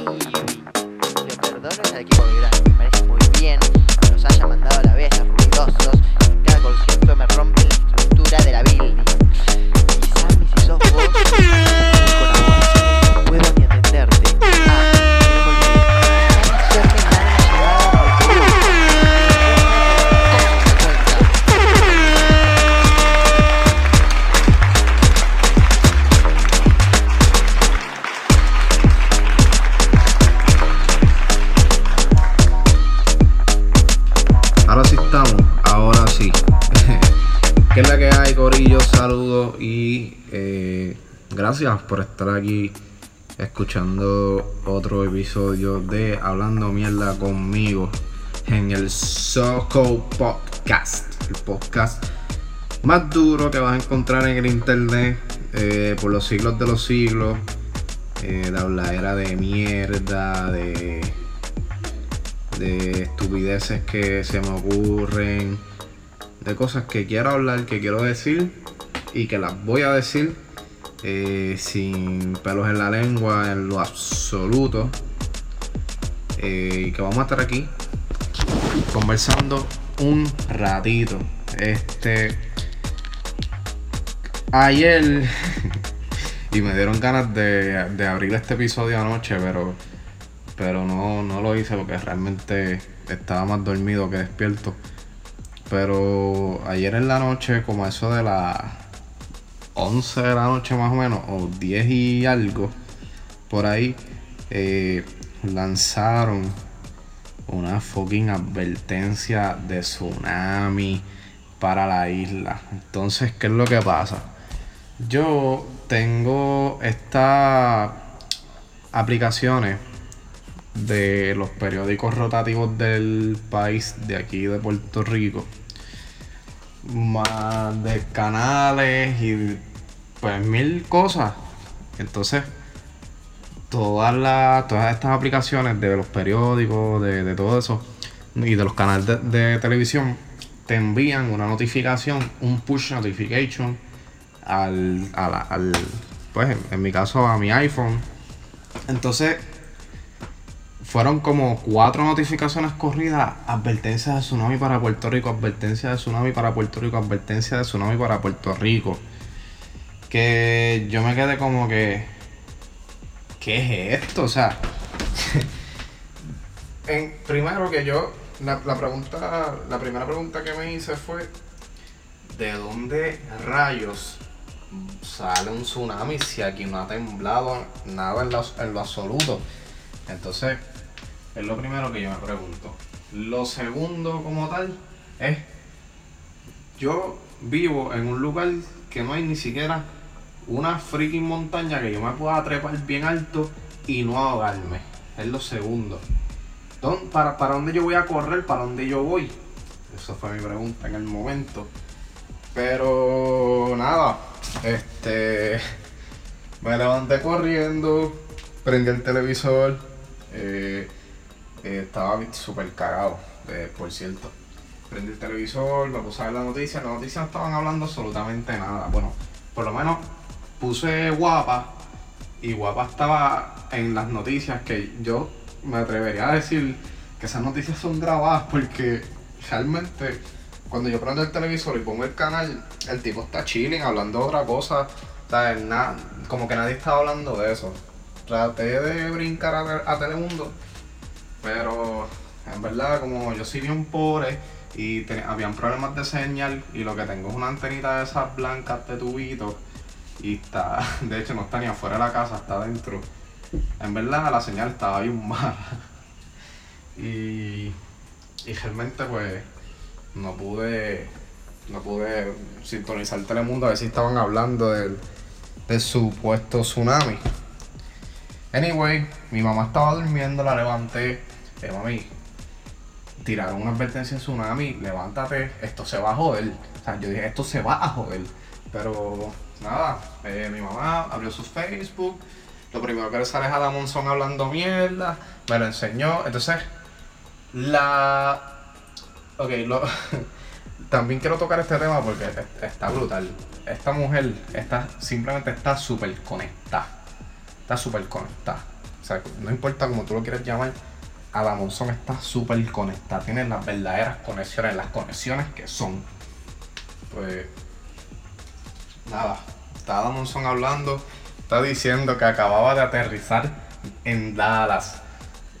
maybe, le perdono al equipo de. Me parece muy bien que nos haya mandado a la vez ruidosos. Cada concierto me rompe la estructura de la building. Y Sammy, si sos vos, ahora sí. ¿Qué es la que hay, Corillo? Saludos y eh, gracias por estar aquí escuchando otro episodio de Hablando Mierda conmigo en el Soco Podcast. El podcast más duro que vas a encontrar en el internet eh, por los siglos de los siglos. Eh, de habladera de mierda, de de estupideces que se me ocurren, de cosas que quiero hablar, que quiero decir y que las voy a decir eh, sin pelos en la lengua en lo absoluto. Eh, y que vamos a estar aquí conversando un ratito. Este. Ayer. y me dieron ganas de, de abrir este episodio anoche, pero pero no, no lo hice porque realmente estaba más dormido que despierto. Pero ayer en la noche, como eso de las 11 de la noche más o menos, o 10 y algo, por ahí, eh, lanzaron una fucking advertencia de tsunami para la isla. Entonces, ¿qué es lo que pasa? Yo tengo estas aplicaciones de los periódicos rotativos del país de aquí de Puerto Rico. Más de canales y pues mil cosas. Entonces todas las todas estas aplicaciones de los periódicos de, de todo eso y de los canales de, televisión te envían una notificación un push notification al, a la- al pues en mi caso a mi iPhone. Entonces fueron como cuatro notificaciones corridas. Advertencia de tsunami para Puerto Rico, advertencia de tsunami para Puerto Rico, advertencia de tsunami para Puerto Rico. Que yo me quedé como que... ¿Qué es esto? O sea... primero que yo... La, la pregunta... La primera pregunta que me hice fue... ¿De dónde rayos sale un tsunami si aquí no ha temblado nada en lo, en lo absoluto? Entonces, es lo primero que yo me pregunto. Lo segundo como tal es, yo vivo en un lugar que no hay ni siquiera una freaking montaña que yo me pueda trepar bien alto y no ahogarme. Es lo segundo. ¿Dón- para, ¿Para dónde yo voy a correr? ¿Para dónde yo voy? Esa fue mi pregunta en el momento. Pero nada, este me levanté corriendo, prendí el televisor, eh, eh, estaba súper cagado, eh, por cierto. Prendí el televisor, me puse a ver la noticia, las noticias no estaban hablando absolutamente nada. Bueno, por lo menos puse guapa y guapa estaba en las noticias que yo me atrevería a decir que esas noticias son grabadas porque realmente cuando yo prendo el televisor y pongo el canal, el tipo está chilling, hablando de otra cosa. como que nadie estaba hablando de eso. Traté de brincar a Telemundo, pero en verdad, como yo soy bien pobre y te- habían problemas de señal, y lo que tengo es una antenita de esas blancas de tubito, y está, de hecho, no está ni afuera de la casa, está adentro. En verdad, la señal estaba bien mala. Y, y realmente, pues, no pude no pude sintonizar Telemundo a ver si estaban hablando del supuesto tsunami. Anyway, mi mamá estaba durmiendo, la levanté. Eh, mami, tiraron una advertencia de tsunami, levántate, esto se va a joder. O sea, yo dije, esto se va a joder. Pero nada, eh, mi mamá abrió su Facebook. Lo primero que le sale es a la Monzón hablando mierda. Me lo enseñó. Entonces, la. Ok. También quiero tocar este tema porque es- está brutal. Esta mujer está, simplemente está súper conectada. Está súper conectada. O sea, no importa cómo tú lo quieras llamar, Ada está súper conectada. Tiene las verdaderas conexiones, las conexiones que son. Pues. Nada. Está Ada Monzón hablando. Está diciendo que acababa de aterrizar en Dallas.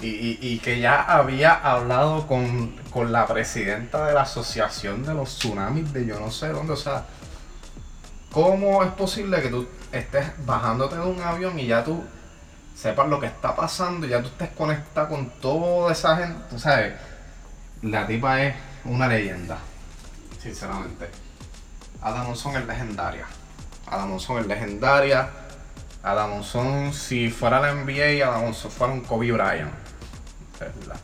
Y, y, que ya había hablado con, con la presidenta de la asociación de los tsunamis de yo no sé dónde. O sea, ¿cómo es posible que tú estés bajándote de un avión y ya tú sepas lo que está pasando, ya tú estés conectado con toda esa gente. Tú sabes, la tipa es una leyenda, sinceramente. Adam Monson es legendaria. Adam Monson es legendaria. Adam Monson, si fuera la NBA, Adam Monson fuera un Kobe Bryant. Es verdad.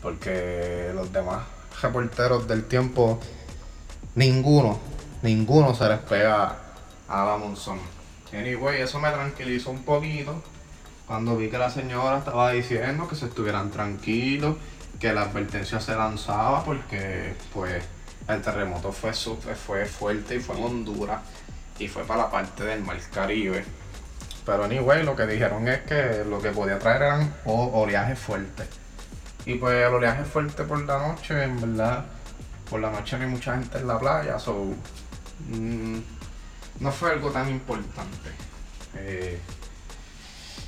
Porque los demás reporteros del tiempo, ninguno, ninguno se les pega a Adam Monson. Anyway, eso me tranquilizó un poquito cuando vi que la señora estaba diciendo que se estuvieran tranquilos, que la advertencia se lanzaba porque pues el terremoto fue, fue fuerte y fue en Honduras y fue para la parte del Mar Caribe. Pero anyway, lo que dijeron es que lo que podía traer eran oleajes fuertes. Y pues el oleaje fuerte por la noche, en verdad, por la noche no hay mucha gente en la playa, so mm, no fue algo tan importante. Eh,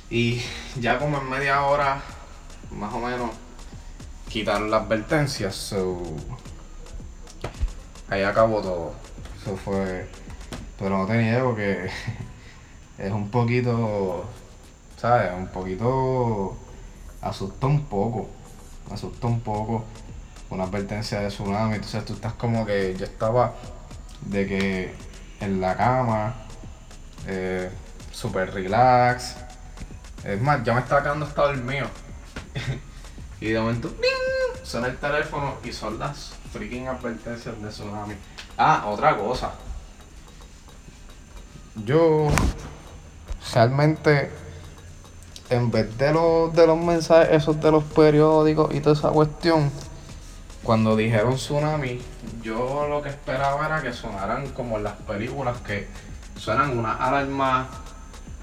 y ya como en media hora, más o menos, quitaron las advertencias. So, ahí acabó todo. Eso fue. Pero no te niego que es un poquito. ¿Sabes? Un poquito. Asusta un poco. Asusta un poco. Una advertencia de tsunami. Entonces tú estás como que. Yo estaba de que en la cama. Eh, super relax es más, ya me estaba quedando hasta dormido. y de momento, ¡ning! suena el teléfono y son las freaking advertencias de tsunami. Ah, otra cosa. Yo realmente, en vez de los, de los mensajes esos de los periódicos y toda esa cuestión, cuando dijeron tsunami, yo lo que esperaba era que sonaran como en las películas que suenan una alarma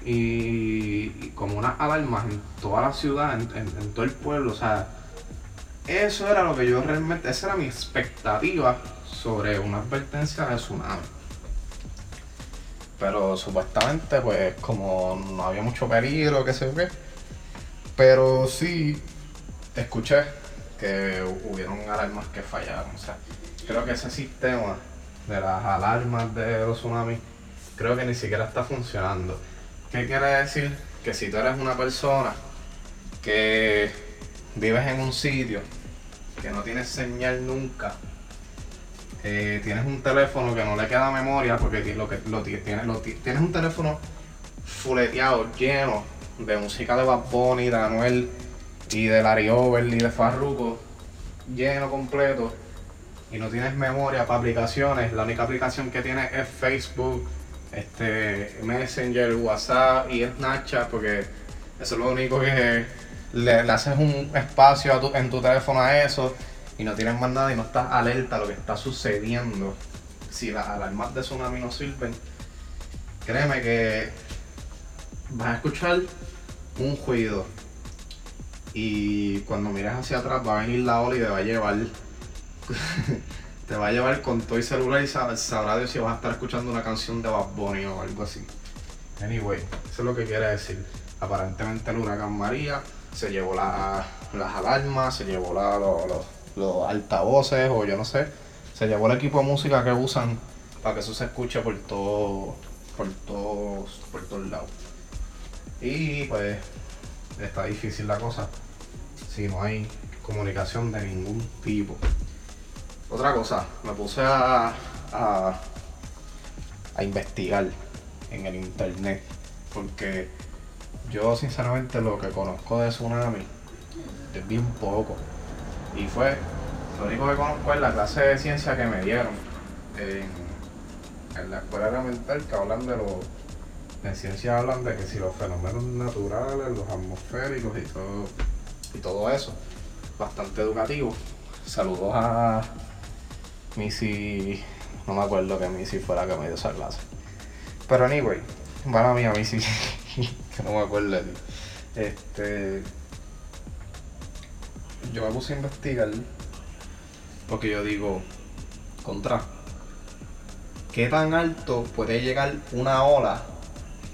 y, como unas alarmas en toda la ciudad, en, todo el pueblo. O sea, eso era lo que yo realmente, esa era mi expectativa sobre una advertencia de tsunami. Pero supuestamente, pues, como no había mucho peligro, qué sé yo qué. Pero sí, escuché que hubieron alarmas que fallaron. O sea, creo que ese sistema de las alarmas de los tsunamis, creo que ni siquiera está funcionando. ¿Qué quiere decir? Que si tú eres una persona que vives en un sitio que no tienes señal nunca, eh, tienes un teléfono que no le queda memoria porque lo que lo, tienes, lo, tienes un teléfono fuleteado, lleno de música de Bad Bunny, de Anuel y de Larry Over y de Farruko, lleno completo y no tienes memoria para aplicaciones, la única aplicación que tienes es Facebook este Messenger, WhatsApp y Snapchat, porque eso es lo único que le, haces un espacio a en tu teléfono a eso y no tienes más nada y no estás alerta a lo que está sucediendo. Si las alarmas de tsunami no sirven, créeme que vas a escuchar un ruido y cuando mires hacia atrás va a venir la ola y te va a llevar te va a llevar con todo el celular y sabrá Dios si vas a estar escuchando una canción de Bad Bunny o algo así. Anyway, eso es lo que quiere decir. Aparentemente el huracán María se llevó las alarmas, se llevó los, altavoces o yo no sé. Se llevó el equipo de música que usan para que eso se escuche por todo, por todos, por todos lados. Y pues está difícil la cosa si no hay comunicación de ningún tipo. Otra cosa, me puse a, a, investigar en el internet porque yo sinceramente lo que conozco de tsunami es bien poco. Y fue, lo único que conozco es la clase de ciencia que me dieron en, en la escuela elemental que hablan de los, en ciencia hablan de que si los fenómenos naturales, los atmosféricos y todo, y todo eso, bastante educativo. Saludos a Missy, no me acuerdo que Missy fuera que me dio esa clase. Pero anyway, para mí a Missy, que no me acuerdo. Este. Yo me puse a investigar porque yo digo, contra, ¿qué tan alto puede llegar una ola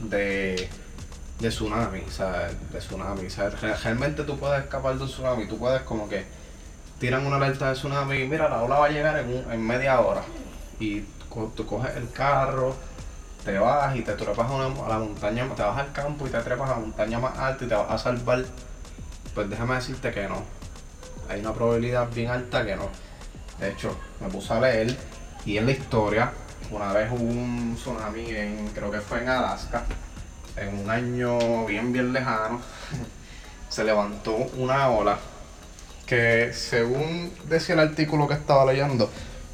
de, de tsunami? Sea, de tsunami. Sea, realmente tú puedes escapar de un tsunami, tú puedes como que tiran una alerta de tsunami y mira, la ola va a llegar en, un- en media hora. Y tú coges el carro, te vas y te trepas a, una- la montaña, te vas al campo y te trepas a la montaña más alta y te vas a salvar. Pues déjame decirte que no. Hay una probabilidad bien alta que no. De hecho, me puse a leer y en la historia, una vez hubo un tsunami en, creo que fue en Alaska, en un año bien, bien lejano, se levantó una ola que según decía el artículo que estaba leyendo,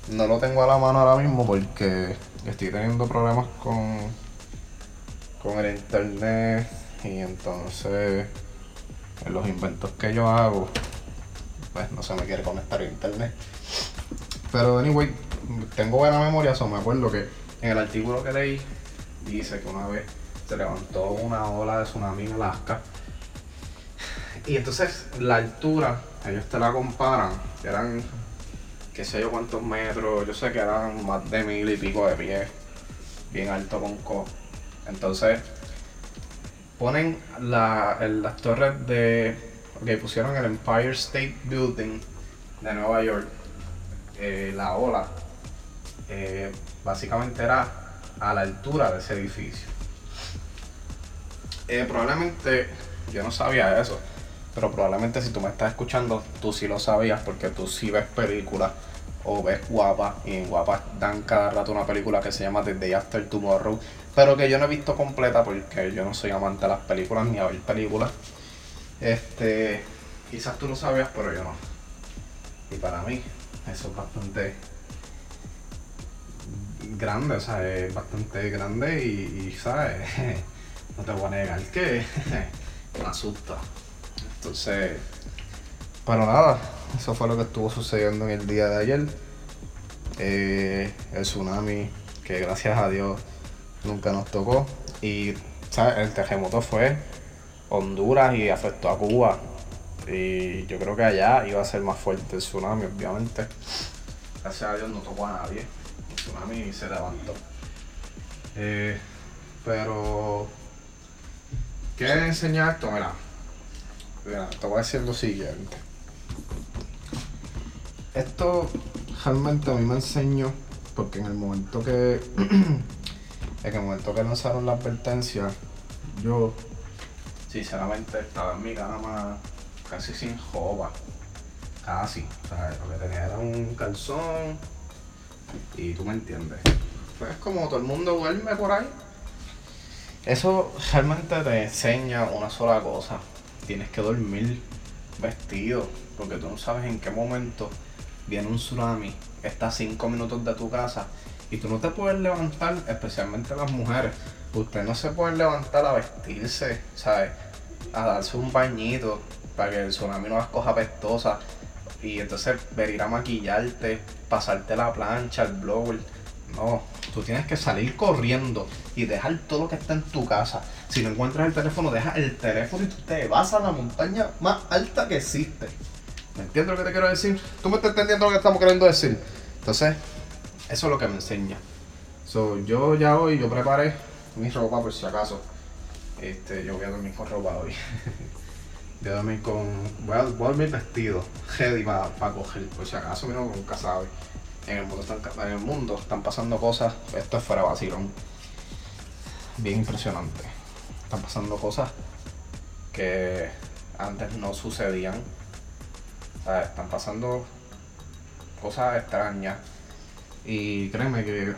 no lo tengo a la mano ahora mismo porque estoy teniendo problemas con, con el internet y entonces en los inventos que yo hago, pues no se me quiere conectar a internet. Pero anyway, tengo buena memoria, eso me acuerdo que en el artículo que leí dice que una vez se levantó una ola de tsunami en Alaska. Y entonces la altura, ellos te la comparan, eran qué sé yo cuántos metros, yo sé que eran más de mil y pico de pies, bien alto con co. Entonces ponen la, las torres de, ok, pusieron el Empire State Building de Nueva York, eh, la ola, eh, básicamente era a la altura de ese edificio. Eh, probablemente yo no sabía eso, pero probablemente si tú me estás escuchando, tú sí lo sabías porque tú sí ves películas o ves Guapa y en Guapa dan cada rato una película que se llama The Day After Tomorrow, pero que yo no he visto completa porque yo no soy amante de las películas ni a ver películas. Este, quizás tú lo sabías, pero yo no. Y para mí, eso es bastante grande, o sea, es bastante grande y, ¿sabes? No te voy a negar que me asusta. Entonces, pero nada, eso fue lo que estuvo sucediendo en el día de ayer. Eh, el tsunami, que gracias a Dios nunca nos tocó. Y ¿sabes? el terremoto fue Honduras y afectó a Cuba. Y yo creo que allá iba a ser más fuerte el tsunami, obviamente. Gracias a Dios no tocó a nadie. El tsunami se levantó. Eh, pero, ¿qué enseña esto? Mira, mira, te voy a decir lo siguiente. Esto realmente a mí me enseñó, porque en el momento que, en el momento que lanzaron la advertencia, yo sinceramente estaba en mi cama casi sin joba. Casi. O sea, lo que tenía era un calzón. Y tú me entiendes. Pues como todo el mundo duerme por ahí. Eso realmente te enseña una sola cosa. Tienes que dormir vestido. Porque tú no sabes en qué momento viene un tsunami. Está a 5 minutos de tu casa. Y tú no te puedes levantar, especialmente las mujeres. Ustedes no se pueden levantar a vestirse, ¿sabes? A darse un bañito para que el tsunami no las coja pestosa. Y entonces venir a maquillarte, pasarte la plancha, el blower. No, tú tienes que salir corriendo y dejar todo lo que está en tu casa. Si no encuentras el teléfono, deja el teléfono y tú te vas a la montaña más alta que existe. ¿Me entiendes lo que te quiero decir? ¿Tú me estás entendiendo lo que estamos queriendo decir? Entonces, eso es lo que me enseña. So, yo ya hoy, yo preparé mi ropa por si acaso. Este, yo voy a dormir con ropa hoy. voy a dormir con. Voy a, voy a dormir vestido, ready para coger, por si acaso, mira, nunca sabe. En el, mundo están, pasando cosas, esto es fuera vacilón. Bien impresionante. Están pasando cosas que antes no sucedían. Están pasando cosas extrañas. Y créeme que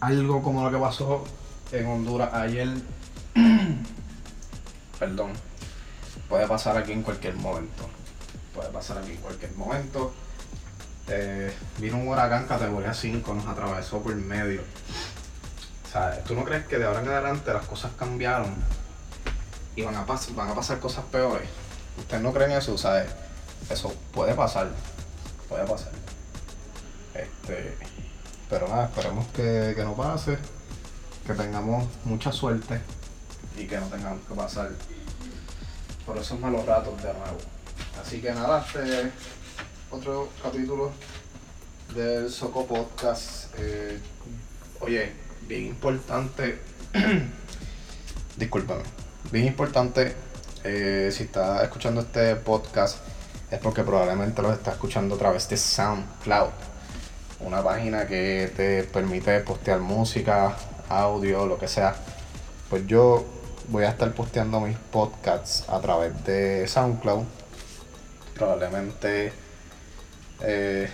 algo como lo que pasó en Honduras ayer, perdón, puede pasar aquí en cualquier momento. Puede pasar aquí en cualquier momento. Eh, vino un huracán categoría 5, nos atravesó por medio. O ¿tú no crees que de ahora en adelante las cosas cambiaron y van a, pas- van a pasar cosas peores? ¿Ustedes no creen eso? Sea, eso puede pasar. Puede pasar. Este, pero nada, esperemos que, que no pase. que tengamos mucha suerte y que no tengamos que pasar por esos malos ratos de nuevo. Así que nada, este otro capítulo del Soco Podcast. Eh, oye, bien importante. Discúlpame. Bien importante. eh, si estás escuchando este podcast, es porque probablemente lo estás escuchando a través de SoundCloud. Una página que te permite postear música, audio, lo que sea. Pues yo voy a estar posteando mis podcasts a través de SoundCloud. Probablemente eh,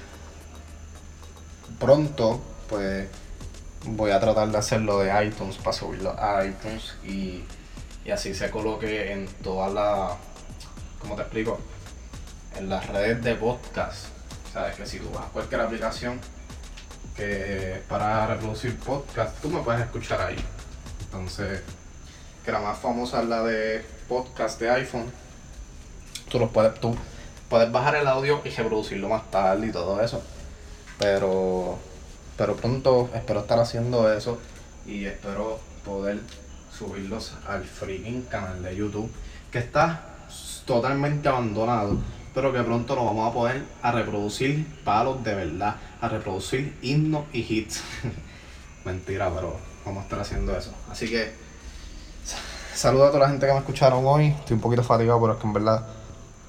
pronto, pues voy a tratar de hacerlo de iTunes para subirlo a iTunes y, y así se coloque en todas las, ¿cómo te explico? En las redes de podcast. Sabes que si tú vas a cualquier aplicación que para reproducir podcast, tú me puedes escuchar ahí. Entonces, que la más famosa es la de podcast de iPhone. Tú los puedes, tú puedes bajar el audio y reproducirlo más tarde y todo eso. Pero, pero pronto espero estar haciendo eso y espero poder subirlos al freaking canal de YouTube que está totalmente abandonado, pero que pronto lo vamos a poder a reproducir palos de verdad, a reproducir himnos y hits. Mentira, pero vamos a estar haciendo eso. Así que saludo a toda la gente que me escucharon hoy. Estoy un poquito fatigado, pero es que en verdad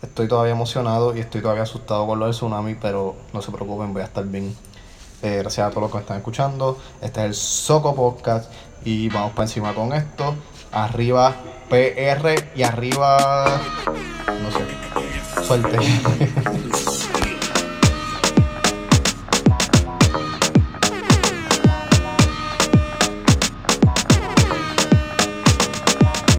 estoy todavía emocionado y estoy todavía asustado con lo del tsunami, pero no se preocupen, voy a estar bien. Eh, gracias a todos los que me están escuchando. Este es el Soco Podcast y vamos para encima con esto. Arriba PR y arriba... No sé. Suerte.